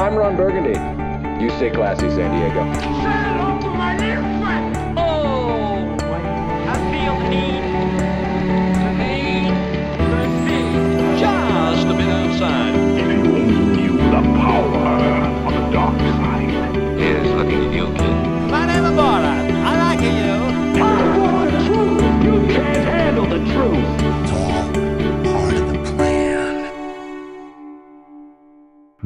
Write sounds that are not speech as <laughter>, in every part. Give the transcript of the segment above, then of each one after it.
I'm Ron Burgundy. You stay classy, San Diego. Oh, I feel the need, need, just a bit outside.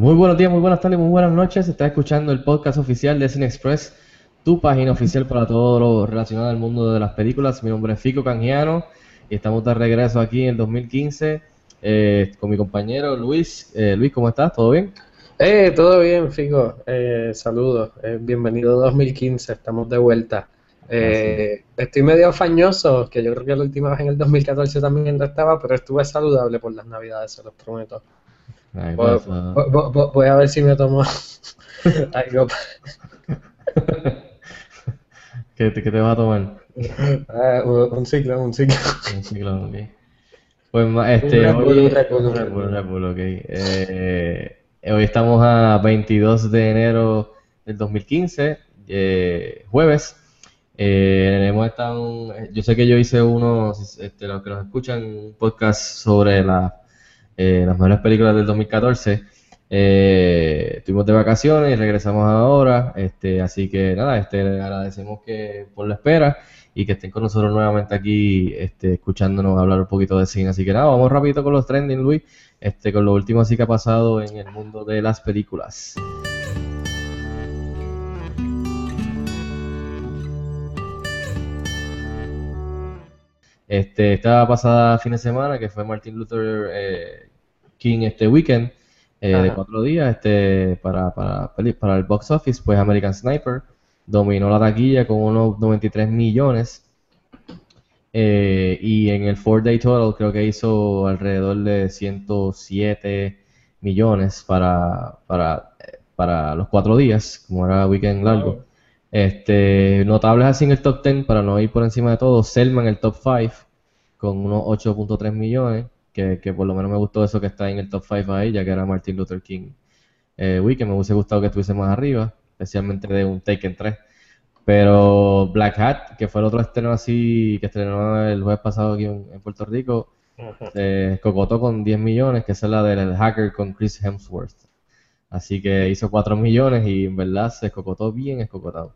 Muy buenos días, muy buenas tardes, muy buenas noches. Estás escuchando el podcast oficial de Cine Express, tu página oficial para todo lo relacionado al mundo de las películas. Mi nombre es Fico Canjiano y estamos de regreso aquí en el 2015 eh, con mi compañero Luis. Eh, Luis, ¿cómo estás? ¿Todo bien? Eh, todo bien, Fico. Eh, saludos. Eh, bienvenido 2015. Estamos de vuelta. Eh, estoy medio fañoso, que yo creo que la última vez en el 2014 también lo estaba, pero estuve saludable por las navidades, se los prometo. Voy, voy- voy- voy a ver si me tomo <laughs> algo. ¿Qué, <laughs> qué te vas a tomar? Ah, un un ciclo, un ciclo. Un ciclo, ok. Pues este, hoy, un Red Bull, un Red Red Bull, Bull. Red Bull, ok. Eh, hoy estamos a 22 de enero del 2015, eh, jueves. Eh, hemos estado, yo sé que yo hice uno, este, los que nos escuchan, un podcast sobre la, eh, las mejores películas del 2014. Eh, estuvimos de vacaciones y regresamos ahora, este, así que nada, este, agradecemos que por la espera y que estén con nosotros nuevamente aquí, este, escuchándonos hablar un poquito de cine. Así que nada, vamos rapidito con los trending, Luis, este, con lo último así que ha pasado en el mundo de las películas. Este, esta pasada fin de semana, que fue Martin Luther eh, King este weekend, eh, de cuatro días, este, para, para el box office, pues American Sniper dominó la taquilla con unos 93 millones. Eh, y en el four day total creo que hizo alrededor de 107 millones para, para, eh, para los cuatro días, como era weekend largo. Este, notables así en el top 10, para no ir por encima de todo, Selma en el top 5 con unos 8.3 millones, que, que por lo menos me gustó eso que está en el top 5 ahí, ya que era Martin Luther King eh, Weekend, me hubiese gustado que estuviese más arriba, especialmente de un Taken 3. Pero Black Hat, que fue el otro estreno así, que estrenó el jueves pasado aquí en, en Puerto Rico, eh, cocotó con 10 millones, que es la del hacker con Chris Hemsworth. Así que hizo 4 millones y en verdad se escocotó bien escocotado.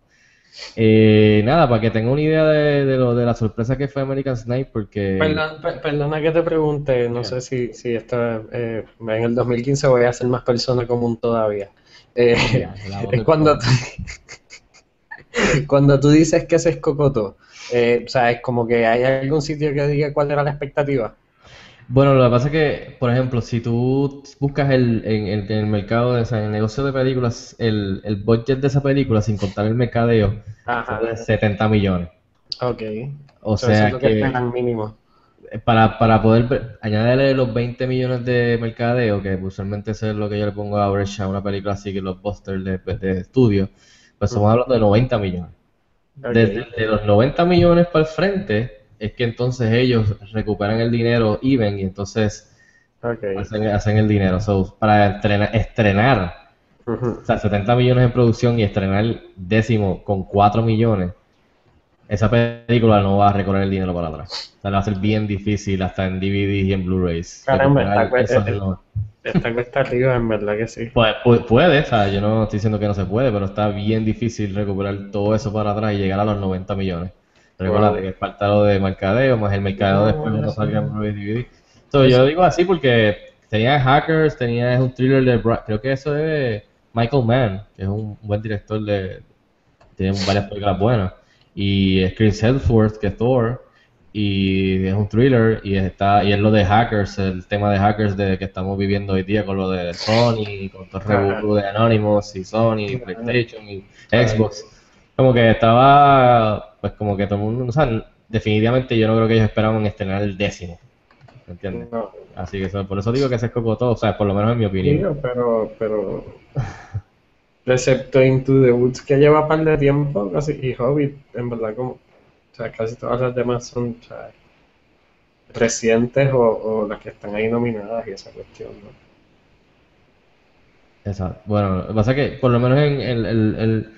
Eh, nada, para que tenga una idea de, de lo de la sorpresa que fue American Sniper, porque per- perdona que te pregunte, no sé si, si esta, eh, en el 2015 voy a ser más persona común todavía. Eh, es del <laughs> cuando tú, <laughs> cuando tú dices que se escocotó, eh, o sea, es como que hay algún sitio que diga cuál era la expectativa. Bueno, lo que pasa es que, por ejemplo, si tú buscas el, en, el mercado, de- o sea, en el negocio de películas, el, el budget de esa película, sin contar el mercadeo, Ajá, fue de 70 millones. ok. O sea es lo que que esperan mínimo. para, para poder ver- añadirle los 20 millones de mercadeo, que usualmente eso es lo que yo le pongo a average a una película así que los busters de, de estudio, pues estamos hablando de 90 millones. Desde de los 90 millones para el frente, es que entonces ellos recuperan el dinero even y entonces hacen, hacen el dinero. So, para estrenar, estrenar, o sea, 70 millones en producción y estrenar décimo con 4 millones, esa película no va a recorrer el dinero para atrás. O sea, le va a ser bien difícil hasta en DVDs y en Blu-rays. Caramba, está- esos eh, Esta cuesta arriba, en verdad que sí. Puede, pu- puede, o sea, yo no estoy diciendo que no se puede, pero está bien difícil recuperar todo eso para atrás y llegar a los 90 millones. Recuerda Wow. que falta lo de mercadeo, más el mercadeo No, después cuando salga en. Blu-ray DVD. So, yo digo así porque tenía Hackers, tenía un thriller de, Bra- creo que eso es Michael Mann, que es un buen director de, tiene varias películas buenas. Y es Chris Hemsworth, que es Thor, y es un thriller, y está, y es lo de Hackers, el tema de Hackers de que estamos viviendo hoy día con lo de Sony, con todo el revolú de Anonymous, y Sony, y PlayStation, y Xbox. Como que estaba, pues como que todo el mundo, o sea, definitivamente yo no creo que ellos esperaban estrenar el décimo, ¿me entiendes? No, Así que eso- por eso digo que se escocotó, o sea, por lo menos en mi opinión. digo, pero, pero, excepto Into the Woods que lleva par de tiempo, casi, y Hobbit, en verdad, como, o sea, casi todas las demás son, o sea, recientes o, o las que están ahí nominadas y esa cuestión, ¿no? Exacto. Bueno, lo que pasa es que por lo menos en el, el, el-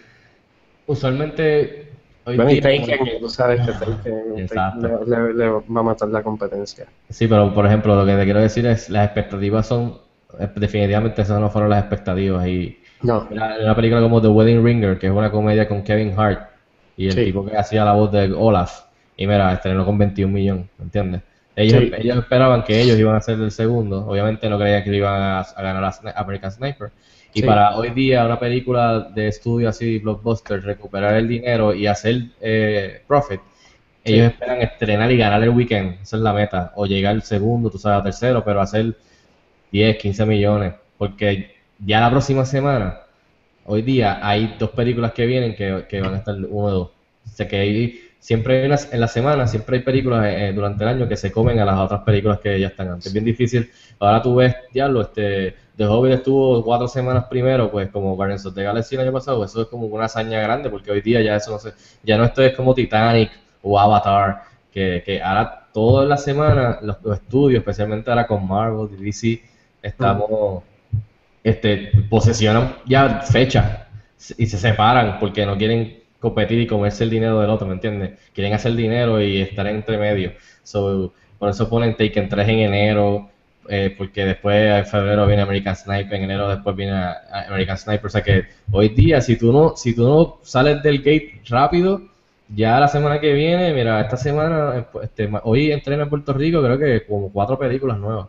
usualmente hoy Bueno, y Taken, tú sabes que <laughs> Taken, Exacto. le, va a matar la competencia. Sí, pero por ejemplo, lo que te quiero decir es las expectativas son eh, definitivamente esas no fueron las expectativas y No, Mira, una película como The Wedding Ringer, que es una comedia con Kevin Hart y el Sí. tipo que hacía la voz de Olaf, y mira, estrenó con 21 millones, ¿me entiendes? Ellos, Sí. ellos esperaban que ellos iban a ser el segundo, obviamente no creían que le iban a, a ganar a American Sniper. Y Sí. para hoy día, una película de estudio así, blockbuster, recuperar el dinero y hacer eh, profit, Sí. ellos esperan estrenar y ganar el weekend, esa es la meta, o llegar al segundo, tú sabes, tercero, pero hacer 10, 15 millones, porque ya la próxima semana, hoy día, hay dos películas que vienen que, que van a estar uno o dos. O sea que hay, siempre hay unas, en la semana, siempre hay películas eh, durante el año que se comen a las otras películas que ya están antes. Es bien difícil. Ahora tú ves, diablo, este, The Hobbit estuvo cuatro semanas primero, pues como Guardians of the Galaxy el año pasado, eso es como una hazaña grande, porque hoy día ya eso no se, ya no esto es como Titanic o Avatar, que, que ahora toda la semana los, estudios, especialmente ahora con Marvel y DC, estamos, este, posesionan ya fecha y se separan porque no quieren competir y comerse el dinero del otro, ¿me entiendes? Quieren hacer dinero y estar entre medio. So, por eso ponen Taken 3 en enero, eh, porque después en febrero viene American Sniper, en enero después viene American Sniper. O sea que hoy día, si tú no, si tú no sales del gate rápido, ya la semana que viene, mira, esta semana, este, hoy entrena en Puerto Rico, creo que como cuatro películas nuevas.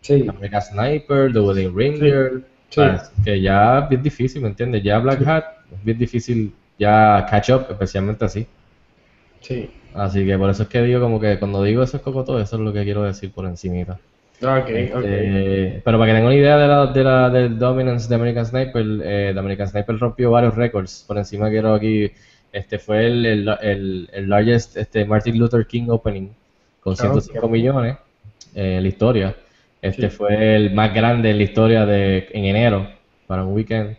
sí, American Sniper, The Wedding Ringer, sí. Ah, que ya es bien difícil, ¿me entiendes? Ya Black Hat es bien difícil ya catch up, especialmente así. sí. Así que por eso es que digo como que cuando digo eso es como todo, eso es lo que quiero decir por encimita. Ok, ok. Eh, pero para que tengan una idea de la, de la del dominance de American Sniper, eh, de American Sniper rompió varios récords. Por encima quiero aquí, este fue el, el, el, el largest este, Martin Luther King opening con 105 millones eh, en la historia. Este Sí. fue el más grande en la historia de en enero para un weekend.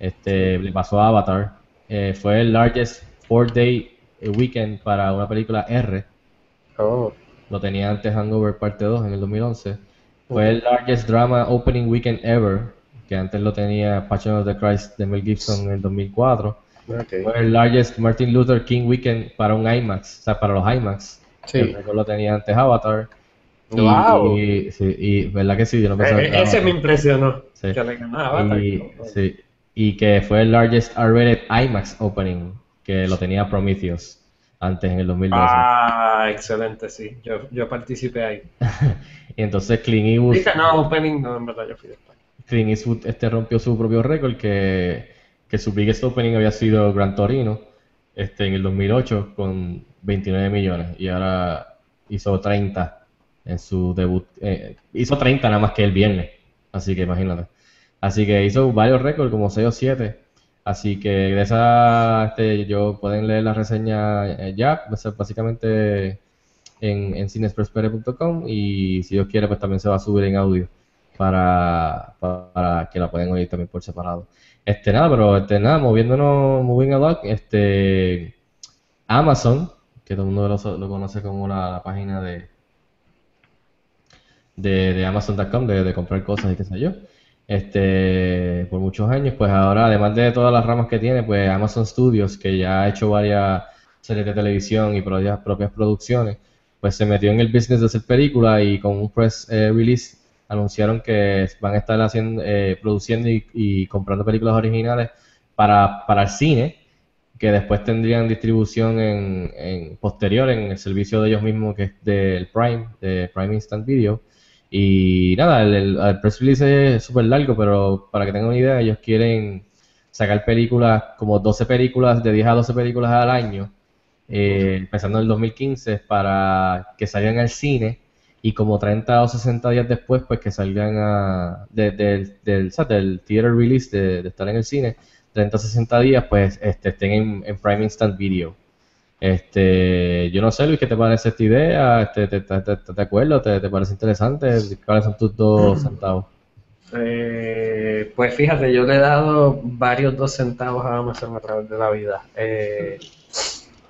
Este le pasó a Avatar. Eh, fue el largest four day weekend para una película R. Oh, Lo tenía antes Hangover Parte 2 en el 2011. Fue el largest drama opening weekend ever, que antes lo tenía Passion of the Christ de Mel Gibson en el 2004. ok. Fue el largest Martin Luther King weekend para un IMAX, o sea, para los IMAX. Sí. Récord lo tenía antes Avatar. Y, Wow. y, sí, y verdad que sí, yo no pensaba Eh, que ese me impresionó. Sí. Que le ganaba Avatar. Y, sí, y que fue el largest R-rated IMAX opening, que lo tenía Prometheus antes en el 2012. Ah, excelente, sí. Yo, yo participé ahí. <laughs> Y entonces Clint Eastwood no, opening, no, en verdad yo fui después. Clint Eastwood este rompió su propio récord que, que su biggest opening había sido Gran Torino este, en el 2008 con 29 millones y ahora hizo 30 en su debut. eh, hizo 30 nada más que el viernes, así que imagínate. Así que hizo varios récords, como 6 o 7. Así que esa, este, yo pueden leer la reseña eh, ya, a básicamente en, en y si Dios quiere pues también se va a subir en audio para, para que la puedan oír también por separado. Este nada, pero este nada, moviéndonos, moving along, este Amazon, que todo el mundo lo, conoce como la, la página de de, de Amazon.com, de, de comprar cosas y qué sé yo. Este, por muchos años, pues ahora, además de todas las ramas que tiene, pues Amazon Studios, que ya ha hecho varias series de televisión y propias, producciones, pues se metió en el business de hacer películas y con un press eh, release anunciaron que van a estar haciendo, eh, produciendo y, y comprando películas originales para, para el cine, que después tendrían distribución en, en posterior en el servicio de ellos mismos, que es del Prime, de Prime Instant Video. Y nada, el, el- el press release es súper largo, pero para que tengan una idea, ellos quieren sacar películas, como 12 películas, de 10 a 12 películas al año, eh, empezando en el 2015, para que salgan al cine y como 30 o 60 días después, pues que salgan a, de- del- del, sea, del theater release, de, de estar en el cine, 30 o 60 días, pues este, estén en, en Prime Instant Video. Este, yo no sé, Luis, ¿qué te parece esta idea? Este, ¿te, te, te, te acuerdas? ¿Te, te parece interesante? ¿Cuáles son tus dos centavos? Eh, pues fíjate, yo le he dado varios dos centavos a Amazon a través de la vida. Eh,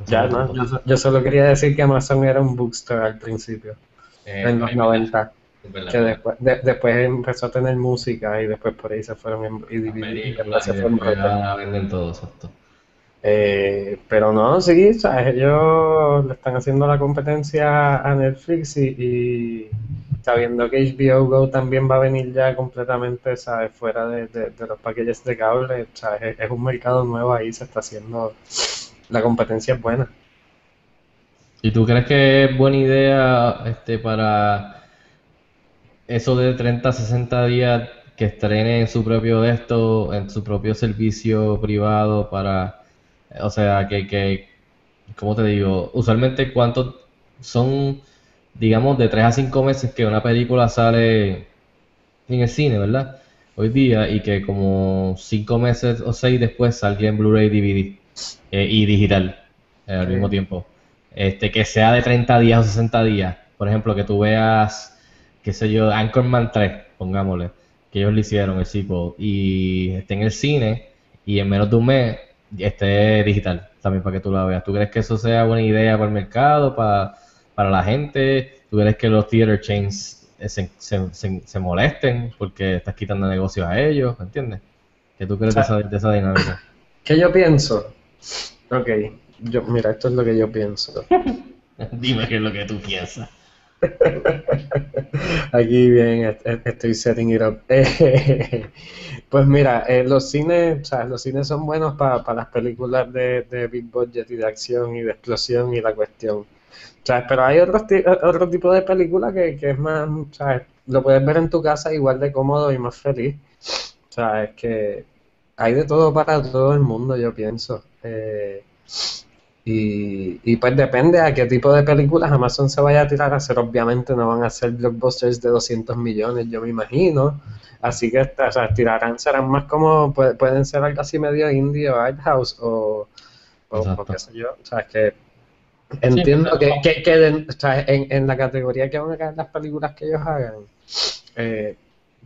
ya, ¿no? Yo, yo solo quería decir que Amazon era un bookstore al principio, Eh, en los 90. Es verdad. que después, de- después empezó a tener música y después por ahí se fueron en, y y Películas, después se y fueron todo, exacto. Eh, pero no, sí, ¿sabes? ellos le están haciendo la competencia a Netflix y, sabiendo que HBO Go también va a venir ya completamente, ¿sabes? Fuera de, de- los paquetes de cable, ¿sabes? Es, un mercado nuevo ahí, se está haciendo, la competencia es buena. ¿Y tú crees que es buena idea este, para eso de 30 a 60 días que estrenen su propio de esto, en su propio servicio privado para, o sea, que, que, ¿cómo te digo? Usualmente cuántos son, digamos, de 3 a 5 meses que una película sale en el cine, ¿verdad? Hoy día y que como 5 meses o 6 después salga en Blu-ray, DVD eh, y digital eh, al Sí. mismo tiempo. Este, que sea de 30 días o 60 días. Por ejemplo, que tú veas, qué sé yo, Anchorman 3, pongámosle, que ellos le hicieron el sequel y esté en el cine y en menos de un mes esté digital también para que tú la veas. ¿Tú crees que eso sea buena idea para el mercado, para, para la gente? ¿Tú crees que los theater chains eh, se, se, se- se molesten porque estás quitando negocios a ellos? ¿Entiendes? ¿Qué tú crees de esa, de esa dinámica? ¿Qué yo pienso? Ok, yo, mira, esto es lo que yo pienso. <laughs> Dime qué es lo que tú piensas. Aquí bien, est- est- estoy setting it up. <laughs> Pues mira, eh, los cines, o sea, los cines son buenos para las películas de, de big budget y de acción y de explosión y la cuestión. ¿Sabes? Pero hay otros ti- otro tipo de película que, que es más, ¿sabes? Lo puedes ver en tu casa igual de cómodo y más feliz. ¿Sabes? Que hay de todo para todo el mundo, yo pienso. Eh, y, y pues depende a qué tipo de películas Amazon se vaya a tirar a hacer. Obviamente no van a ser blockbusters de 200 millones, yo me imagino. Así que o sea, tirarán, serán más como, pu- pueden ser algo así medio indie o art house o, o, qué sé yo. O sea, es que entiendo que, que, que de- o sea, en, en la categoría que van a caer las películas que ellos hagan, eh,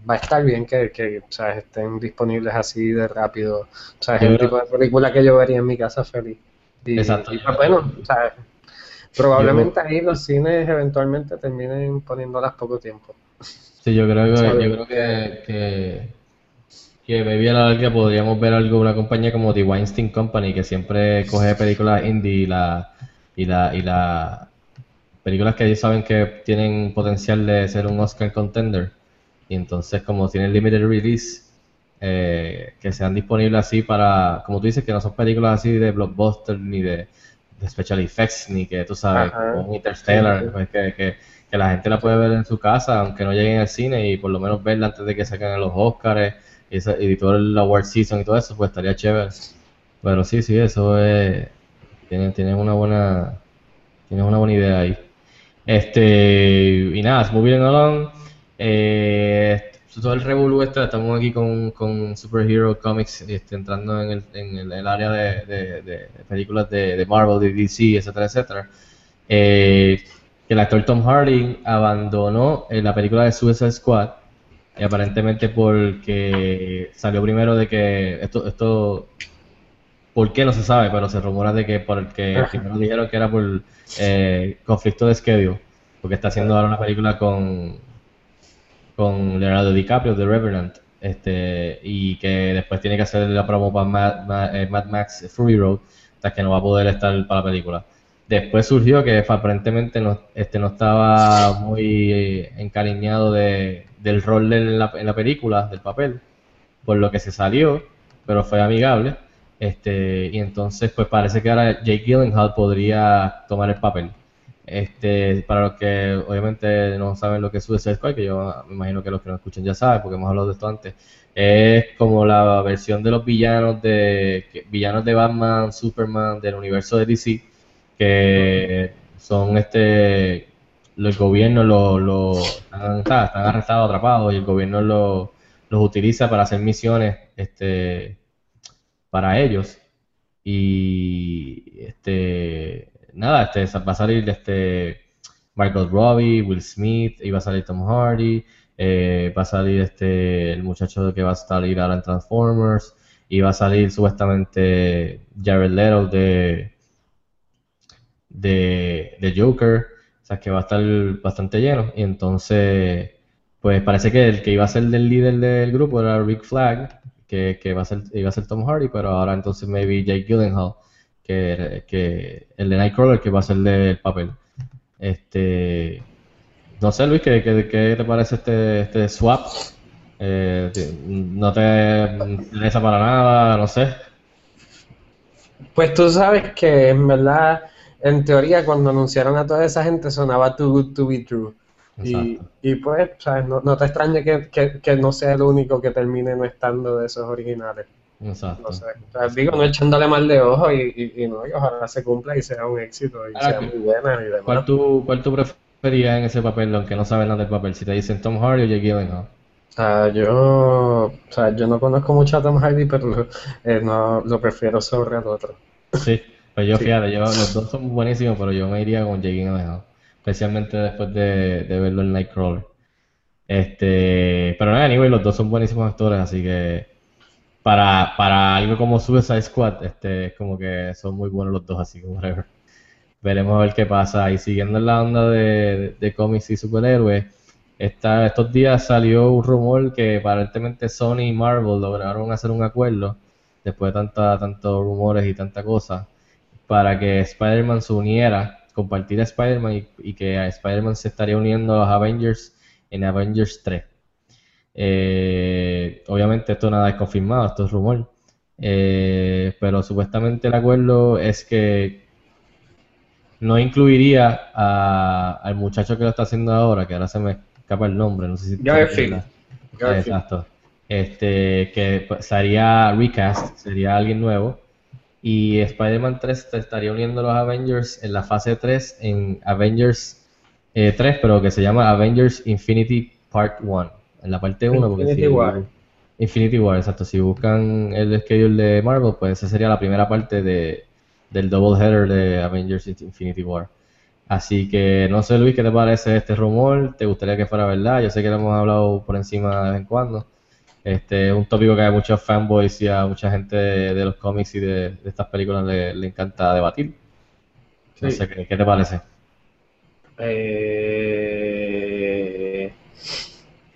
va a estar bien que, que o sea, estén disponibles así de rápido. O sea, es el tipo de película que yo vería en mi casa feliz. Y, Exacto. y, pues, bueno, o sea, probablemente ahí los cines eventualmente terminen poniéndolas poco tiempo. Sí, yo creo que, ¿Sabes? yo creo que, que, que maybe a la larga podríamos ver algo, una compañía como The Weinstein Company, que siempre coge películas indie y la, y la, y la películas que ellos saben que tienen potencial de ser un Oscar contender. Y entonces, como tienen limited release, eh, que sean disponibles así para, como tú dices, que no son películas así de blockbuster ni de, de special effects, ni que tú sabes, como un Interstellar, Sí, sí. pues, que, que, que la gente la puede ver en su casa, aunque no lleguen al cine, y por lo menos verla antes de que saquen los Oscars y, esa- y todo el award season y todo eso, pues estaría chévere. Pero sí, sí, eso es. Tienes una buena. Tienes una buena idea ahí. Este. Y nada, moving along. Eh, todo el revolú este, estamos aquí con, con Superhero Comics, este, entrando en el, en el, el área de, de- de películas de, de Marvel, de DC, etcétera, etcétera. Eh, que el actor Tom Hardy abandonó eh, la película de Suicide Squad y aparentemente porque salió primero de que esto, esto ¿Por qué no se sabe? Pero se rumora de que porque primero dijeron que era por eh, conflicto de schedule, porque está haciendo ahora una película con, con Leonardo DiCaprio, The Revenant, este, y que después tiene que hacer la promo para eh, Mad Max Fury Road, hasta que no va a poder estar para la película. Después surgió que aparentemente no, este, no estaba muy eh, encariñado de, del rol en la, en la película, del papel, por lo que se salió, pero fue amigable. Este, y entonces, pues parece que ahora Jake Gyllenhaal podría tomar el papel. Este, para los que obviamente no saben lo que es Suicide Squad, que yo me imagino que los que nos escuchan ya saben, porque hemos hablado de esto antes, es como la versión de los villanos de villanos de Batman, Superman, del universo de DC, que son este los gobiernos los lo, están, están arrestados, atrapados, y el gobierno lo- los utiliza para hacer misiones este para ellos. Y este nada, este va a salir este Margot Robbie, Will Smith, y va a salir Tom Hardy, eh, va a salir este el muchacho que va a salir ahora en Transformers, y va a salir supuestamente Jared Leto de de, Joker, o sea que va a estar bastante lleno. Y entonces, pues parece que el que iba a ser el líder del grupo era Rick Flag, que, que iba, a ser, iba a ser Tom Hardy, pero ahora entonces maybe Jake Gyllenhaal, que, que el de Nightcrawler, que va a ser el papel. Este, no sé, Luis, ¿qué, qué, qué te parece este, este swap? Eh, ¿No te interesa para nada? No sé. Pues tú sabes que en verdad, en teoría, cuando anunciaron a toda esa gente sonaba Too Good To Be True. Y, y pues, ¿sabes? No, no te extrañe que, que, que no sea el único que termine no estando de esos originales. Exacto. No sé. O sea, digo, no echándole mal de ojo y, y, y no, y ojalá se cumpla y sea un éxito y Ahora, sea muy buena y demás. ¿Cuál tú, cuál tú preferías en ese papel, aunque no sabes nada del papel? Si te dicen Tom Hardy o Jake Gyllenhaal. O sea, yo, o sea, yo no conozco mucho a Tom Hardy, pero eh, no, lo prefiero sobre el otro. Sí, pues yo Sí. fíjate, yo, los dos son buenísimos, pero yo me iría con Jake Gyllenhaal, especialmente después de, de verlo en Nightcrawler. Este, pero nada, anyway, los dos son buenísimos actores, así que para, para algo como Suicide Squad, este, es como que son muy buenos los dos, así que whatever. Veremos a ver qué pasa. Y siguiendo en la onda de, de, cómics y superhéroes, estos días salió un rumor que aparentemente Sony y Marvel lograron hacer un acuerdo, después de tanta, tantos rumores y tanta cosa, para que Spider-Man se uniera, compartir a Spider-Man y, y que a Spider-Man se estaría uniendo a los Avengers en Avengers 3. Eh, obviamente esto nada es confirmado, esto es rumor. Eh, pero supuestamente el acuerdo es que no incluiría a- al muchacho que lo está haciendo ahora, que ahora se me escapa el nombre, no sé si Garfield. Garfield. Exacto. Este, que pues, sería recast, sería alguien nuevo. Y Spider-Man 3 te estaría uniendo a los Avengers en la fase 3, en Avengers eh, 3, pero que se llama Avengers Infinity Part 1. En la parte 1, porque Infinity si- War. Infinity War, exacto. Si buscan el schedule de Marvel, pues esa sería la primera parte de, del double header de Avengers Infinity War. Así que no sé, Luis, ¿qué te parece este rumor? ¿Te gustaría que fuera verdad? Yo sé que lo hemos hablado por encima de vez en cuando. Este es un tópico que a muchos fanboys y a mucha gente de, los cómics y de, de estas películas le, le encanta debatir. No Sí. sé, ¿qué, qué te parece? Eh...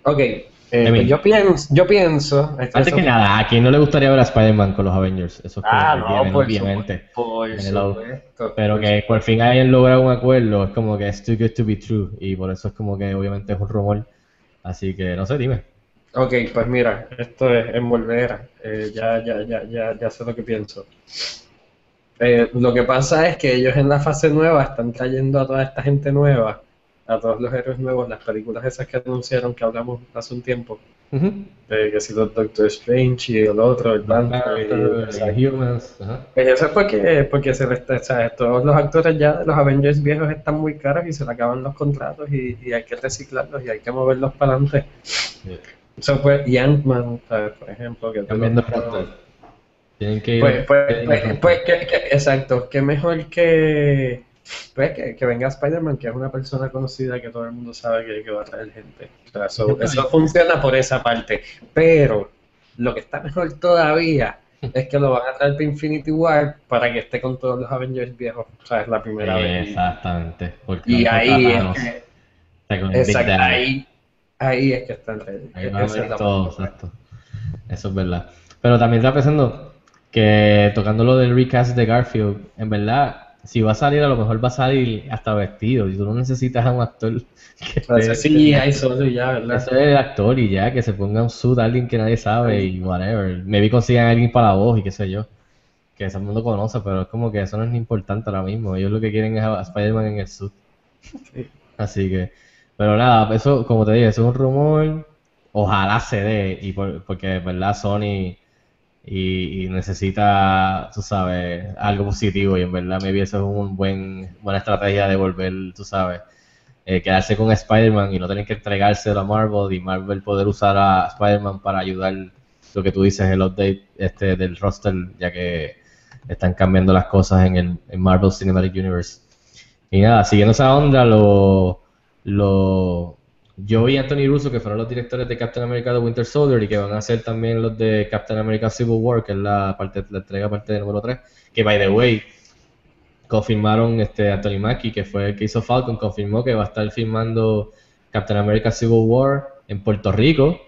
Ok, eh, pues yo pienso, yo pienso, esto- Antes que nada, ¿a quién no le gustaría ver a Spider-Man con los Avengers? Eso es Ah, que no, por obviamente. supuesto, supuesto. Pero que por fin hayan logrado un acuerdo, es como que es too good to be true. Y por eso es como que obviamente es un rumor. Así que no sé, dime. Ok, pues mira, esto es en Volvera. Eh, ya, ya, ya, ya, ya sé lo que pienso. Eh, lo que pasa es que ellos en la fase nueva están trayendo a toda esta gente nueva, a todos los héroes nuevos, las películas esas que anunciaron que hablamos hace un tiempo, eh, que si los Doctor Strange y el otro, el Panther, y- exacto. Humans. Pues eso es porque, porque se o sea, todos los actores ya de los Avengers viejos están muy caros y se le acaban los contratos y, y hay que reciclarlos y hay que moverlos para adelante. Sí. Eso fue, y Ant-Man, ¿sabes? por ejemplo, que roster. Tienen que ir. Pues, pues, pues, pues, que- que- exacto, que mejor que, pues, que, que venga Spider-Man, que es una persona conocida que todo el mundo sabe que, que va a traer gente. O sea, eso, eso funciona por esa parte. Pero lo que está mejor todavía es que lo van a traer para Infinity War para que esté con todos los Avengers viejos. O sea, es la primera vez. Exactamente. Y ahí es que, está exacto, ahí, ahí es que está el rey. Ahí a es todo, exacto. Eso es verdad. Pero también estaba pensando que tocando lo del recast de Garfield, en verdad, si va a salir, a lo mejor va a salir hasta vestido. Y tú no necesitas a un actor <laughs> que esté- sí, hay solo ya, ¿verdad? Eso es el actor y ya, que se ponga un suit a alguien que nadie sabe y whatever. Maybe consigan a alguien para la voz y qué sé yo. Que el mundo conoce, pero es como que eso no es importante ahora mismo. Ellos lo que quieren es a Spider-Man en el suit. Así que, pero nada, eso, como te dije, eso es un rumor. Ojalá se dé, y por- porque, ¿verdad? Sony y, y necesita, tú sabes, algo positivo y en verdad maybe eso es un buen buena estrategia de volver, tú sabes, eh, quedarse con Spider-Man y no tener que entregárselo a Marvel y Marvel poder usar a Spider-Man para ayudar lo que tú dices, el update este del roster, ya que están cambiando las cosas en el en Marvel Cinematic Universe. Y nada, siguiendo esa onda, lo, lo, Joe y Anthony Russo, que fueron los directores de Captain America The Winter Soldier y que van a ser también los de Captain America Civil War, que es la parte la entrega parte de número 3, que by the way, confirmaron este Anthony Mackie, que fue el que hizo Falcon, confirmó que va a estar filmando Captain America Civil War en Puerto Rico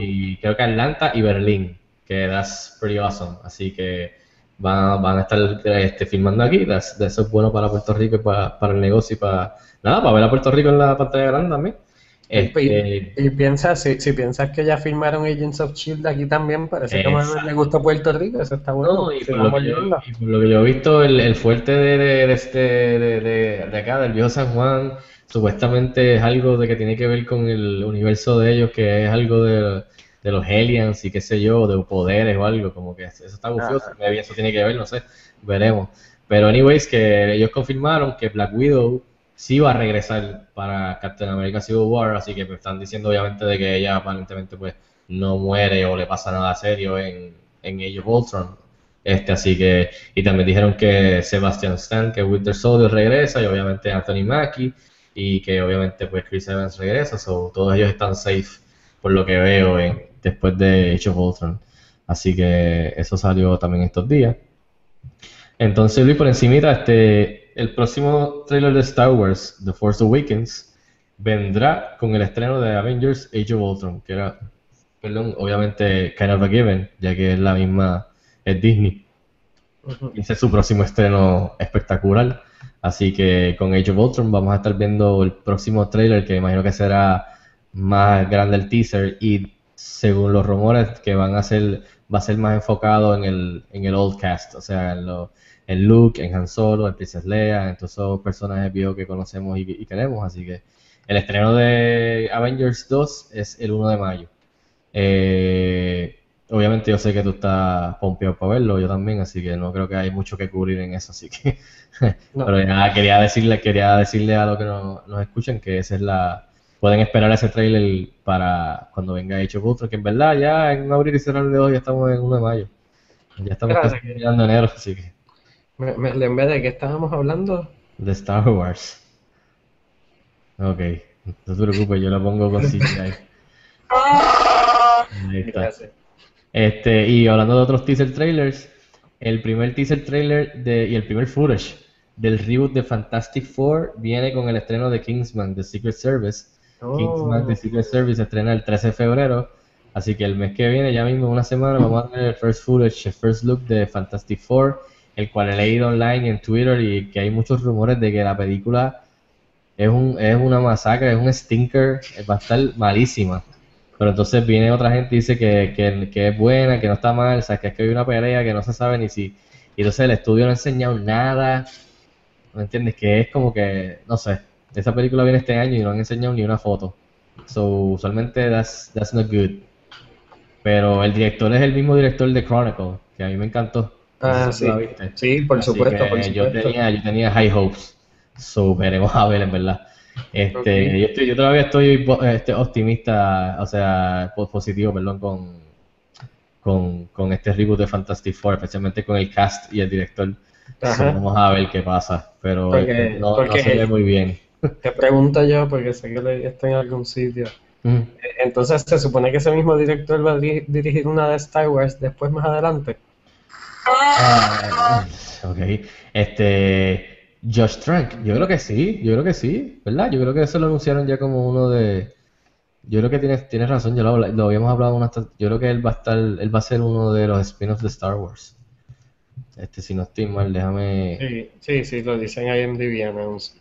y creo que Atlanta y Berlín, que that's pretty awesome. Así que van, van a estar este, filmando aquí, that's- eso es bueno para Puerto Rico y para, para el negocio y para, nada, para ver a Puerto Rico en la pantalla grande también. Este, Y, y piensa, si, si piensas que ya firmaron Agents of Shield aquí también, parece que Exacto. le gusta Puerto Rico, eso está bueno. No, y, por lo que y por lo que yo he visto, el, el fuerte de, de, de este, de, de- acá, del viejo San Juan, supuestamente es algo de que tiene que ver con el universo de ellos, que es algo de, los aliens y qué sé yo, de poderes o algo, como que eso está bufioso, maybe eso tiene que ver, no sé, veremos. Pero anyways, que ellos confirmaron que Black Widow sí va a regresar para Captain America Civil War, así que me están diciendo obviamente de que ella aparentemente pues no muere o le pasa nada serio en, en Age of Ultron. Este, así que, y también dijeron que Sebastian Stan, que Winter Soldier regresa, y obviamente Anthony Mackie, y que obviamente pues Chris Evans regresa, so todos ellos están safe por lo que veo después de Age of Ultron. Así que eso salió también estos días. Entonces, Luis, por encimita, este, el próximo trailer de Star Wars, The Force Awakens, vendrá con el estreno de Avengers Age of Ultron, que era, perdón, obviamente kind of a given, ya que es la misma, es Disney. Y ese es su próximo estreno espectacular. Así que con Age of Ultron vamos a estar viendo el próximo trailer, que imagino que será más grande el teaser. Y según los rumores, que van a ser, va a ser más enfocado en el, en el old cast, o sea, en, lo, en Luke, en Han Solo, en Princess Leia, en todos esos personajes viejos que conocemos y, y queremos. Así que el estreno de Avengers 2 es el 1 de mayo. Eh, obviamente yo sé que tú estás pompeado para verlo, yo también, así que no creo que hay mucho que cubrir en eso, así que <laughs> No. pero nada, quería decirle, quería decirle a los que no- nos escuchan que esa es la pueden esperar ese trailer para cuando venga of Ultron, que en verdad ya en abrir y cerrar de hoy ya estamos en 1 de mayo. Ya estamos casi que- terminando enero, así que Me, me, en vez de que estábamos hablando, de Star Wars. Ok, no te preocupes, yo la pongo con <laughs> CGI. Ahí está. gracias. Este, y hablando de otros teaser trailers, el primer teaser trailer de, y el primer footage del reboot de Fantastic Four viene con el estreno de Kingsman de Secret Service. Oh. Kingsman de Secret Service se estrena el 13 de febrero, así que el mes que viene, ya mismo una semana, vamos a ver el first footage, el first look de Fantastic Four, el cual he leído online en Twitter y que hay muchos rumores de que la película es, un, es una masacre, es un stinker, va a estar malísima. Pero entonces viene otra gente y dice que, que, que es buena, que no está mal, o sea, que es que hay una pelea que no se sabe ni si... Y entonces el estudio no ha enseñado nada, ¿me entiendes? Que es como que, no sé, esa película viene este año y no han enseñado ni una foto. So, usualmente that's, that's not good. Pero el director es el mismo director de Chronicle, que a mí me encantó. Ah, sí. Sí, por Así supuesto, por Yo supuesto. tenía, yo tenía high hopes. So, veremos a ver, en verdad. Este, yo, estoy- yo todavía estoy este, optimista, o sea, po- positivo, perdón, con, con, con este reboot de Fantastic Four, especialmente con el cast y el director. So, vamos a ver qué pasa, pero Porque- este, no, se ve muy bien. Te pregunto yo, porque sé que leí esto en algún sitio. Mm. Eh, Entonces, ¿se supone que ese mismo director va a diri- dirigir una de Star Wars después más adelante? Ah, ok. Este. Josh Trank, yo creo que sí, yo creo que sí, ¿verdad? Yo creo que eso lo anunciaron ya como uno de. Yo creo que tienes, tienes razón, yo lo, lo habíamos hablado una Yo creo que él va a estar, él va a ser uno de los spin-offs de Star Wars. Este, si no estoy mal, déjame. Sí, sí, sí, lo dicen ahí en DB Announce.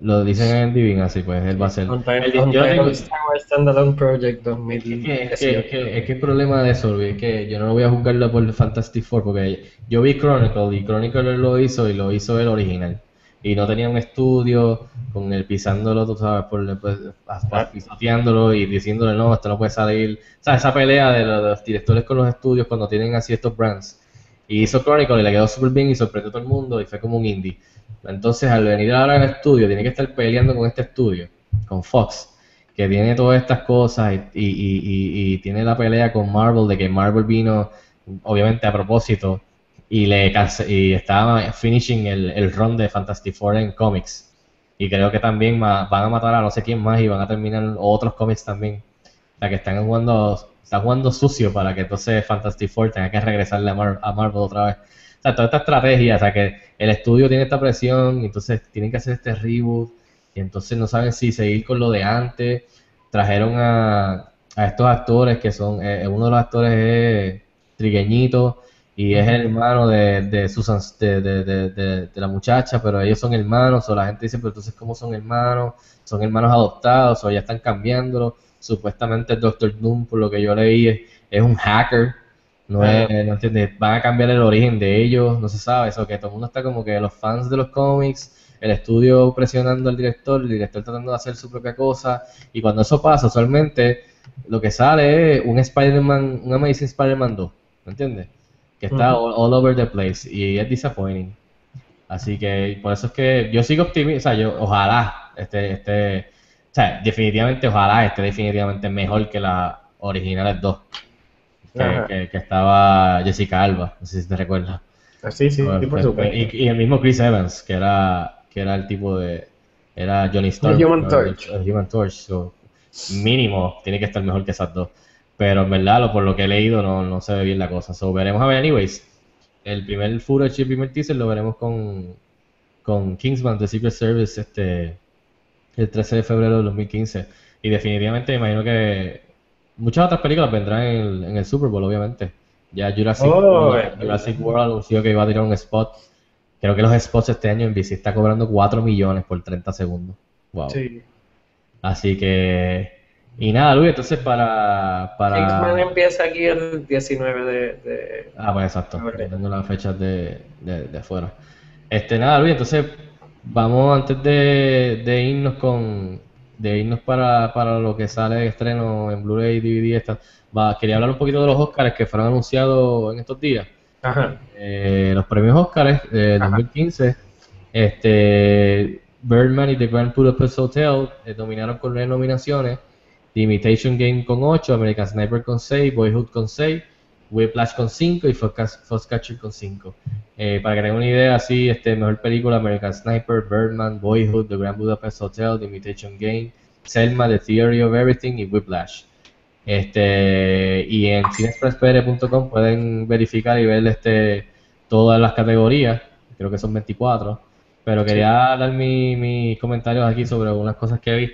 Lo dicen en Divine, así pues, él va a ser. Yo tengo- Star Wars Standalone Project Es que, es, que, 2018. es, que, es que el problema de eso, es que yo no lo voy a juzgarlo por Fantastic Four, porque yo vi Chronicle y Chronicle lo hizo y lo hizo el original. Y no tenía un estudio con él pisándolo, tú sabes, por, pues, hasta pisoteándolo y diciéndole, no, esto no puede salir. O sea, esa pelea de los, de los directores con los estudios cuando tienen así estos brands. Y hizo Chronicle y le quedó súper bien y sorprendió a todo el mundo y fue como un indie. Entonces, al venir ahora al estudio, tiene que estar peleando con este estudio, con Fox, que tiene todas estas cosas y, y- y- y- tiene la pelea con Marvel, de que Marvel vino, obviamente a propósito, y le y estaba finishing el, el run de Fantastic Four en cómics. Y creo que también van a matar a no sé quién más y van a terminar otros cómics también. Sea, que están jugando, están jugando sucio para que entonces Fantastic Four tenga que regresarle a, Mar- a Marvel otra vez. O sea, toda esta estrategia, o sea, que el estudio tiene esta presión entonces tienen que hacer este reboot y entonces no saben si seguir con lo de antes trajeron a, a estos actores que son, eh, uno de los actores es trigueñito y es el hermano de, de Susan, de, de- de la muchacha, pero ellos son hermanos, o la gente dice, pero entonces ¿cómo son hermanos? Son hermanos adoptados, o ya están cambiándolo. Supuestamente el Doctor Doom, por lo que yo leí, es, es un hacker, no Ajá. es, no entiendes, van a cambiar el origen de ellos, no se sabe, eso que todo el mundo está como que los fans de los cómics, el estudio presionando al director, el director tratando de hacer su propia cosa, y cuando eso pasa, usualmente lo que sale es un Spider-Man, un Amazing Spider-Man 2, ¿me entiendes? Que está all, all over the place y es disappointing. Así que por eso es que yo sigo optimista, o sea, yo ojalá este, este, o sea, definitivamente ojalá esté definitivamente mejor que las originales dos. Que, que- que estaba Jessica Alba, no sé si te recuerdas. Ah, Sí, sí, sí, por supuesto. Y, y el mismo Chris Evans, que era, que era el tipo de, era Johnny Storm. El Human ¿no? Torch. El, el Human Torch, so, mínimo tiene que estar mejor que esas dos. Pero en verdad, lo, por lo que he leído, no, no se ve bien la cosa. So, veremos a ver, anyways. El primer footage y el primer teaser lo veremos con, con Kingsman The Secret Service este, el 13 de febrero del 2015. Y definitivamente me imagino que muchas otras películas vendrán en el, en el Super Bowl, obviamente. Ya Jurassic, Oh, World, eh. Jurassic World anunció que iba a tirar un spot. Creo que los spots este año en BC está cobrando 4 millones por 30 segundos. Wow. Sí. Así que. Y nada, Luis, entonces para. para... Kingsman empieza aquí el 19 de... de- Ah, pues exacto. Tengo las fechas de, de, de afuera. Este, nada, Luis, entonces vamos antes de, de irnos con. De irnos para, para lo que sale de estreno en Blu-ray, DVD, esta, va, quería hablar un poquito de los Oscars que fueron anunciados en estos días. Ajá. Eh, los premios Oscars de Ajá. 2015, este, Birdman y The Grand Budapest Hotel eh, dominaron con nueve nominaciones, The Imitation Game con 8, American Sniper con 6, Boyhood con 6, Whiplash con 5 y Foxcatcher con 5. Eh, para que tengan una idea, así, este, mejor película, American Sniper, Birdman, Boyhood, The Grand Budapest Hotel, The Imitation Game, Selma, The Theory of Everything y Whiplash. Este, y en cinexpresspr.com pueden verificar y ver este, todas las categorías, creo que son 24, pero quería dar mi- mis comentarios aquí sobre algunas cosas que vi,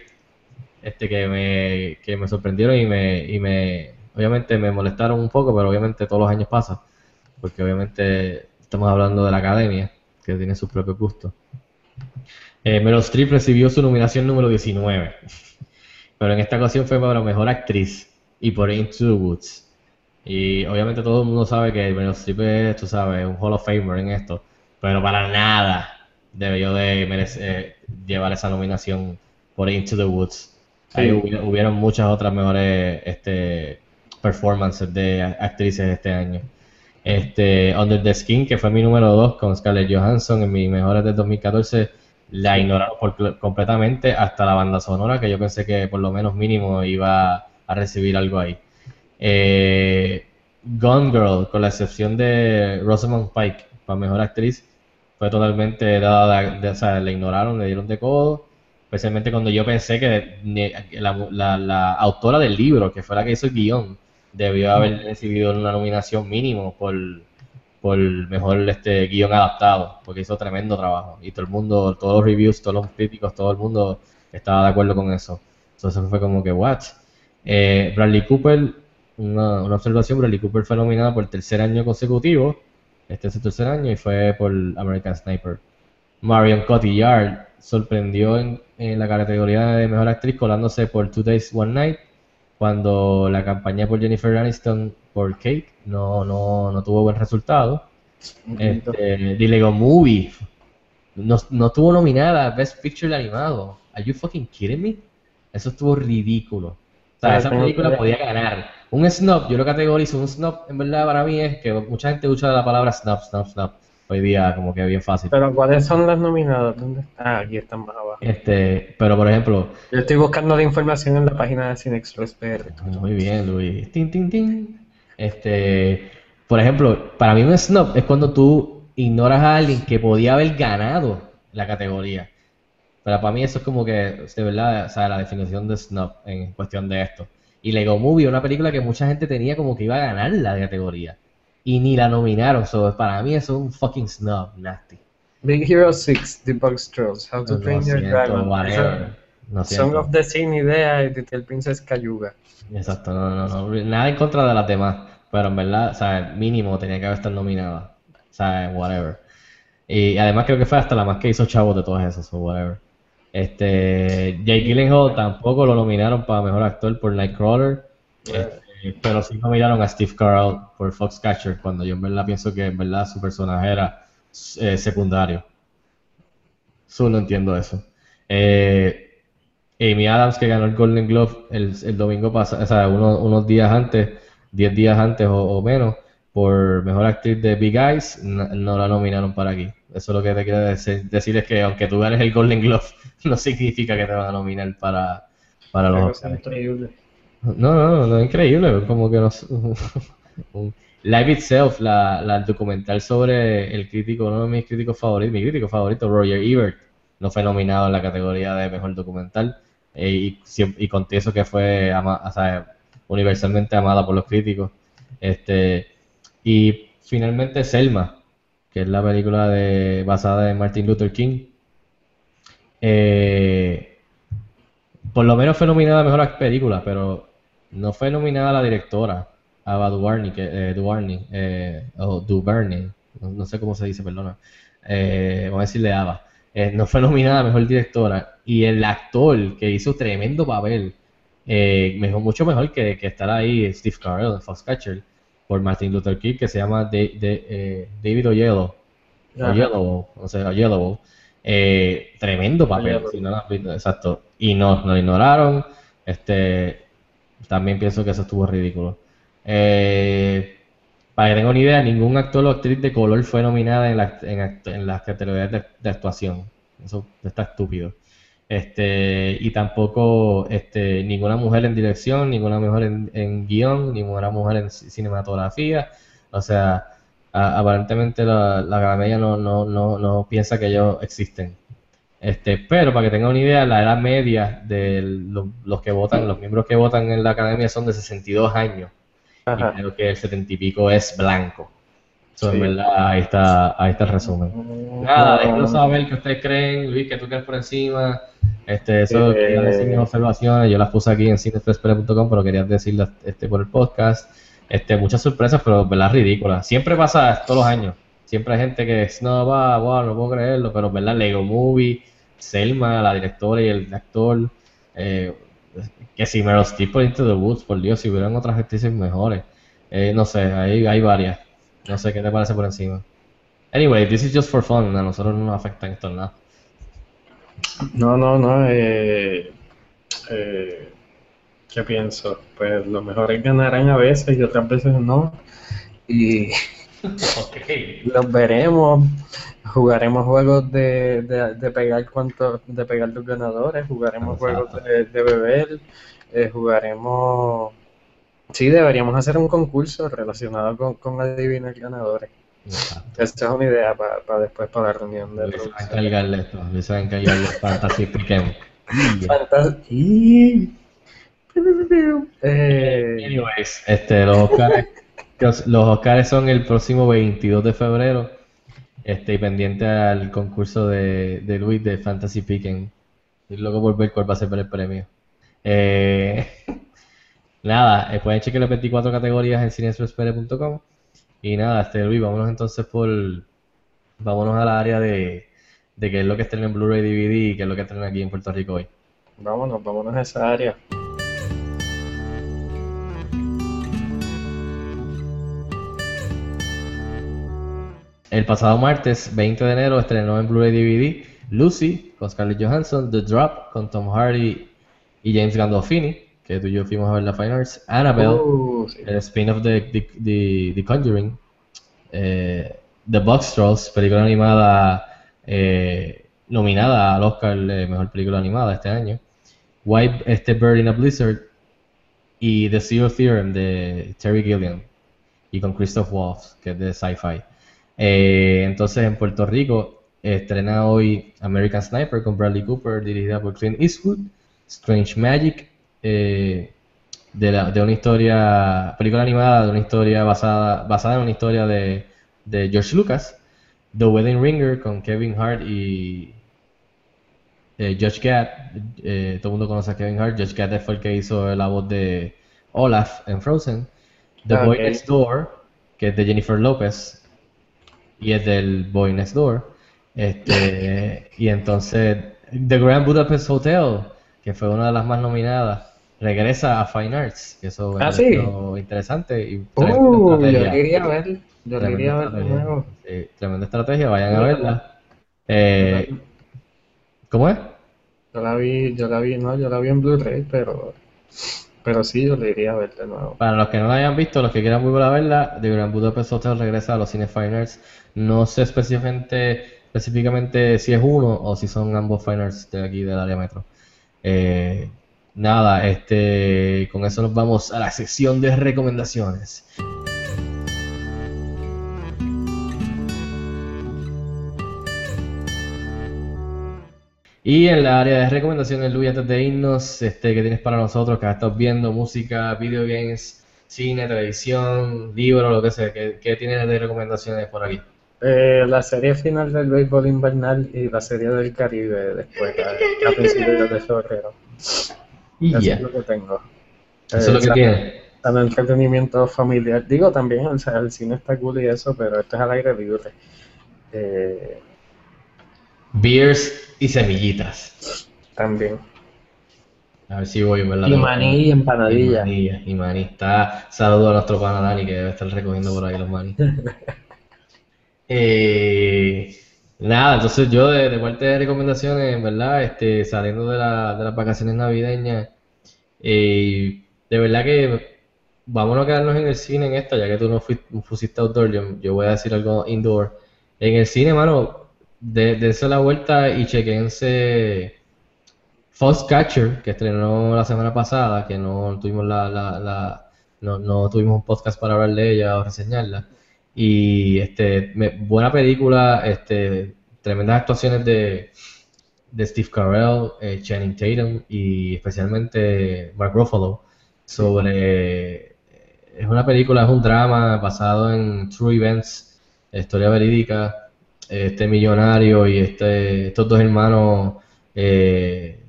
este, que me, que me sorprendieron y me, y me, obviamente me molestaron un poco, pero obviamente todos los años pasa, porque obviamente estamos hablando de la academia, que tiene sus propios gustos. Eh, Meryl Streep recibió su nominación número 19, <laughs> pero en esta ocasión fue para Mejor Actriz y por Into the Woods. Y obviamente todo el mundo sabe que Meryl Streep es, tú sabes, un Hall of Famer en esto, pero para nada debió de merece- eh, llevar esa nominación por Into the Woods. Ahí Sí. hubieron muchas otras mejores este, performances de actrices este año. Este, Under the Skin, que fue mi número 2 con Scarlett Johansson en mis mejores del 2014, la ignoraron por- completamente hasta la banda sonora, que yo pensé que por lo menos mínimo iba a recibir algo ahí. Eh, Gone Girl, con la excepción de Rosamund Pike, para mejor actriz, fue totalmente dada, o sea, la ignoraron, le dieron de codo, especialmente cuando yo pensé que la- la autora del libro, que fue la que hizo el guion, debió haber recibido una nominación mínimo por, por mejor este guion adaptado, porque hizo tremendo trabajo. Y todo el mundo, todos los reviews, todos los críticos, todo el mundo estaba de acuerdo con eso. Entonces fue como que, what? Eh, Bradley Cooper, una, una observación, Bradley Cooper fue nominada por el tercer año consecutivo, este es el tercer año, y fue por American Sniper. Marion Cotillard sorprendió en, en la categoría de mejor actriz colándose por Two Days One Night cuando la campaña por Jennifer Aniston por Cake no, no, no tuvo buen resultado. Este, The Lego Movie no, no estuvo nominada a Best Picture animado. Are you fucking kidding me? Eso estuvo ridículo. O sea, esa película podía ganar. Un snob, yo lo categorizo, un snob en verdad para mí es que mucha gente usa la palabra snob, snob, snob. Hoy día como que bien fácil. Pero ¿cuáles son las nominadas? ¿Dónde está? Ah, aquí están más abajo. Este, pero por ejemplo, Yo estoy buscando la información en la página de Cine Express PR. Muy bien, Luis. Tin, tin, tin. Este, por ejemplo, para mí un snob es cuando tú ignoras a alguien que podía haber ganado la categoría. Pero para mí eso es como que, de verdad, o sea, la definición de snob en cuestión de esto. Y Lego Movie, una película que mucha gente tenía como que iba a ganar la categoría. Y ni la nominaron. So, para mí eso es un fucking snob, nasty. Big Hero 6, The Box Trolls, How to Lo Train Your siento, Dragon. whatever. No Song of the Sea, ni idea, y Little Princess Cayuga. Exacto, no, no, no. Nada en contra de las demás. Pero en verdad, o sea, mínimo tenía que haber estado nominada. O sea, whatever. Y además creo que fue hasta la más que hizo chavos de todas esas, o whatever. Este, Jake Gyllenhaal tampoco lo nominaron para mejor actor por Nightcrawler. Este, pero sí nominaron a Steve Carell por Foxcatcher, cuando yo en verdad pienso que en verdad su personaje era eh, secundario. Solo entiendo eso. Eh, Amy Adams, que ganó el Golden Glove el, el domingo pasado, o sea, uno- unos días antes, 10 días antes o, o menos, por mejor actriz de Big Eyes, no, no la nominaron para aquí. Eso lo que te quiero decir, decir es que aunque tú ganes el Golden Glove, <laughs> no significa que te van a nominar para, para los increíble. No, no, no es increíble, como que no s- <laughs> un- Live Itself, la, documental sobre el crítico, uno de mis críticos favoritos, mi crítico favorito, Roger Ebert, no fue nominado en la categoría de mejor documental eh, y, y conté eso que fue universalmente amada por los críticos. Este, y finalmente Selma, que es la película de, basada en Martin Luther King. Eh, por lo menos fue nominada a mejor película, pero no fue nominada la directora, Ava que, eh, eh, o DuVernay, no, no sé cómo se dice, perdona. Eh, vamos a decirle Ava. Eh, no fue nominada a mejor directora. Y el actor que hizo tremendo papel, eh, mejor, mucho mejor que, que estar ahí, Steve Carell Foxcatcher, por Martin Luther King, que se llama Da- eh, David Oyelowo. Oyelowo, o sea, Oyelowo. Eh, tremendo papel, Oyelowo. si no lo has visto, exacto. Y no, no lo ignoraron. Este, también pienso que eso estuvo ridículo. Eh, para que tengan una idea, ningún actor o actriz de color fue nominada en, la- en, las categorías de, actuación. Eso está estúpido. Este, y tampoco este, ninguna mujer en dirección, ninguna mujer en, en guion, ninguna mujer en ci- cinematografía. O sea, aparentemente la, la no, no, no, no piensa que ellos existen. Este, pero para que tengan una idea, la edad media de los, los que votan, los miembros que votan en la academia son de 62 años. Ajá. Y creo que el 70 y pico es blanco. So, Sí. en verdad, ahí está, ahí está el resumen. Nada, déjenos saber qué ustedes creen, Luis, que tú crees por encima. Este, eso Eh, quería decir mis observaciones, yo las puse aquí en cinefrespere.com, pero quería decirlas este, por el podcast. Este, muchas sorpresas, pero verdad ridículas. Siempre pasa todos los años. Siempre hay gente que es, no, va, no puedo creerlo, pero verdad, Lego Movie, Selma, la directora y el actor, eh, que si Meryl Streep por Into the Woods, por Dios, si hubieran otras actrices mejores. Eh, no sé, hay, hay varias. No sé qué te parece por encima. Anyway, this is just for fun. A nosotros no nos afecta esto nada. No, no, no. Eh, eh, ¿qué pienso? Pues los mejores ganarán a veces y otras veces no. Y <laughs> Los veremos. Jugaremos juegos de, de, de pegar cuántos, de pegar los ganadores. Jugaremos Exacto. juegos de, de beber. eh, jugaremos. Sí, deberíamos hacer un concurso relacionado con, con adivinar ganadores. Exacto. Esta es una idea para después para la reunión de va a producción. encargar de esto. A encargar de Fantasy Pick'em. Fantas- y- Eh, Anyways, este, los <laughs> Oscars, los Oscars son el próximo 22 de febrero. Este, pendiente al concurso de, de Luis de Fantasy Pick'em. Y luego por ver cuál va a ser el premio. Eh, <laughs> nada, eh, pueden chequear las 24 categorías en cineexpresspere.com. Y nada, este Luis, vámonos entonces por. Vámonos al área de, de qué es lo que está en Blu-ray DVD y qué es lo que están aquí en Puerto Rico hoy. vámonos, vámonos a esa área. El pasado martes 20 de enero estrenó en Blu-ray DVD Lucy con Scarlett Johansson, The Drop con Tom Hardy y James Gandolfini, que tú y yo fuimos a ver la Fine Arts, Annabelle, sí. el spin-off de, de- de Conjuring, eh, The Box Trolls, película animada eh, nominada al Oscar de Mejor Película Animada este año, White este Bird in a Blizzard y The Zero Theorem de Terry Gilliam y con Christoph Waltz, que es de sci-fi. Eh, entonces en Puerto Rico estrena hoy American Sniper con Bradley Cooper, dirigida por Clint Eastwood, Strange Magic, eh, de, la- de una historia, película animada de una historia basada, basada en una historia de, de George Lucas, The Wedding Ringer con Kevin Hart y eh, Judge Gad, eh, todo el mundo conoce a Kevin Hart, Judge Gad fue el que hizo la voz de Olaf en Frozen, The Ah, Boy. Next Door, que es de Jennifer Lopez, y es del Boy Next Door, este, y entonces The Grand Budapest Hotel, que fue una de las más nominadas, regresa a Fine Arts, que eso Ah, sí. pareció interesante y Uh, yo quería ver, yo Tremenda quería ver de nuevo. Sí, tremenda estrategia, vayan a verla. Eh, ¿Cómo es? Yo la vi, yo la vi, no, yo la vi en Blu-ray, pero, pero sí, yo le iría a ver de nuevo. Para los que no la hayan visto, los que quieran volver a verla, The Grand Budapest Hotel regresa a los cines Fine Arts. No sé específicamente, específicamente si es uno o si son ambos Fine Arts de aquí del área metro. Eh, nada, este, con eso nos vamos a la sección de recomendaciones. Y en la área de recomendaciones, Luis, antes de irnos, este, ¿qué tienes para nosotros que estado viendo? Música, video games, cine, televisión, libro, lo que sea. ¿Qué, qué tienes de recomendaciones por aquí? Eh, la serie final del béisbol invernal y la serie del Caribe después, a, a principios de febrero. Y Eso es lo que tengo. eso es lo que Eh, tiene. Tan entretenimiento familiar. Digo también, o sea, el cine está cool y eso, pero esto es al aire libre. Eh, Beers y semillitas. también. A ver si voy, ¿verdad? Y maní y Y empanadilla. maní, y maní. Está, saludo a nuestro pana Dani que debe estar recogiendo por ahí los maní. <laughs> Eh, nada, entonces yo de, de parte de recomendaciones, en verdad, este, saliendo de, la- de las vacaciones navideñas, eh, de verdad que vámonos a quedarnos en el cine en esta, ya que tú no fuiste, pusiste outdoor, yo, yo voy a decir algo indoor. En el cine, mano, de, dense la vuelta y chequense Foxcatcher, que estrenó la semana pasada, que no tuvimos la, la, la- no, no tuvimos un podcast para hablar de ella o reseñarla. Y este, buena película, este, tremendas actuaciones de, de Steve Carell, eh, Channing Tatum y especialmente Mark Ruffalo sobre es una película, es un drama basado en true events, historia verídica, este millonario y este, estos dos hermanos eh,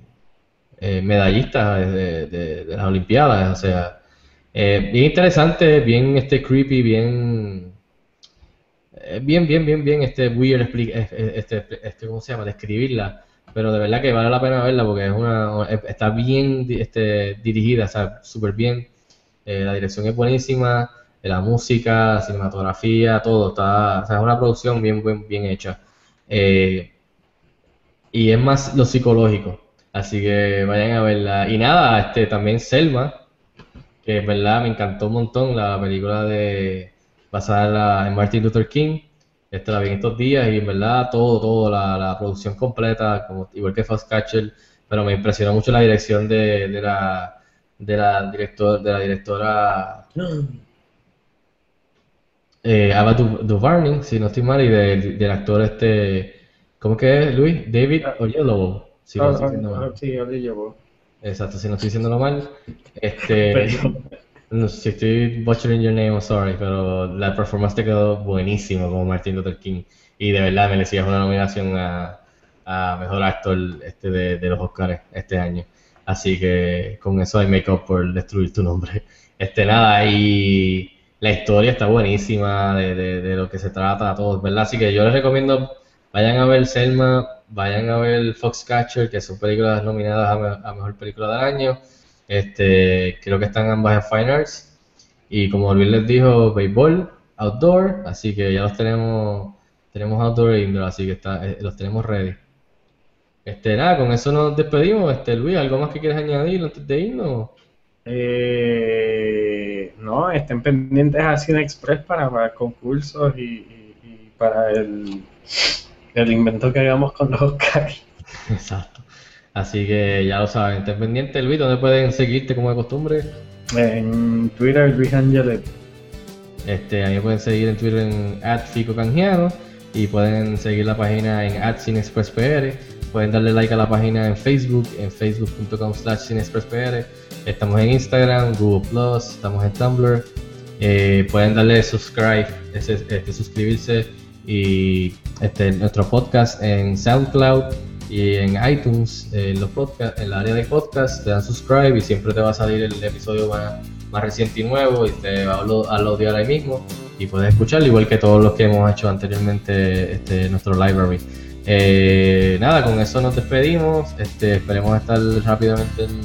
eh, medallistas de, las Olimpiadas, o sea, eh, bien interesante, bien este creepy, bien eh, bien, bien, bien, bien, este weird, eh, este, este, ¿cómo se llama? Describirla, pero de verdad que vale la pena verla porque es una, está bien este, dirigida, o sea, súper bien. La dirección es buenísima, la música, cinematografía, todo está, o sea, es una producción bien, bien, bien hecha. Eh, y es más lo psicológico, así que vayan a verla. Y nada, este, también Selma, que es verdad, me encantó un montón la película de basada en, la- Martin Luther King. Esta la en estos días y en verdad todo, todo, la, la producción completa, como, igual que Foxcatcher, pero me impresionó mucho la dirección de, de la de la director, de la directora eh, Ava Du- si no estoy mal, y del, del actor este, ¿cómo que es, Luis? David Oyelowo, si no Ah, estoy ah, diciendo mal. ah, sí, yo le llevo. Exacto, si no estoy diciéndolo mal. Este, <laughs> no, si estoy butchering your name, I'm sorry, pero la performance te quedó buenísimo como Martin Luther King. Y de verdad merecías una nominación a, a mejor actor este de, de los Oscars este año. Así que con eso hay make up por destruir tu nombre. Este nada, y la historia está buenísima de, de, lo que se trata, todo, ¿verdad? Así que yo les recomiendo, vayan a ver Selma, vayan a ver Foxcatcher, que son películas nominadas a, a mejor película del año. Este, creo que están ambas en Fine Arts. Y como Luis les dijo, béisbol, outdoor, así que ya los tenemos, tenemos outdoor e indoor, así que está, eh, los tenemos ready. Este, nada, con eso nos despedimos. Este, Luis, ¿algo más que quieres añadir antes de irnos? Eh, no, estén pendientes a Cine Express para, para concursos y, y- y para el, el invento que hagamos con los Oscars. <laughs> Exacto. Así que ya lo saben, estén pendientes, Luis, ¿dónde pueden seguirte como de costumbre? En Twitter, Luis Angelet. Este, a mí me pueden seguir en Twitter en @ficocanjiano y pueden seguir la página en @cinexpresspr. Pueden darle like a la página en Facebook, en facebook.com slash. Estamos en Instagram, Google Plus, estamos en Tumblr. Eh, pueden darle subscribe, este, suscribirse y este, nuestro podcast en SoundCloud, y en iTunes, en los podcast, en el área de podcast, te dan subscribe y siempre te va a salir el episodio más, más reciente y nuevo y te va a lo- a loadear ahí mismo y puedes escucharlo igual que todos los que hemos hecho anteriormente este, nuestro library. Eh, nada, con eso nos despedimos. Este, esperemos estar rápidamente en,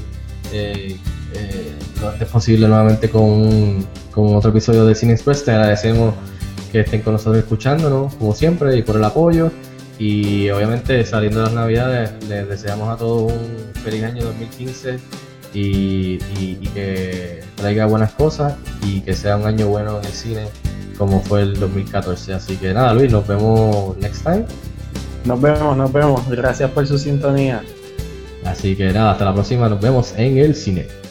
eh, eh, lo antes posible nuevamente con, con otro episodio de Cine Express. Te agradecemos que estén con nosotros escuchándonos, como siempre, y por el apoyo. Y obviamente saliendo de las navidades, les deseamos a todos un feliz año 2015 y, y- y que traiga buenas cosas y que sea un año bueno en el cine como fue el 2014. Así que nada, Luis, nos vemos next time. Nos vemos, nos vemos. Gracias por su sintonía. Así que nada, hasta la próxima, nos vemos en el cine.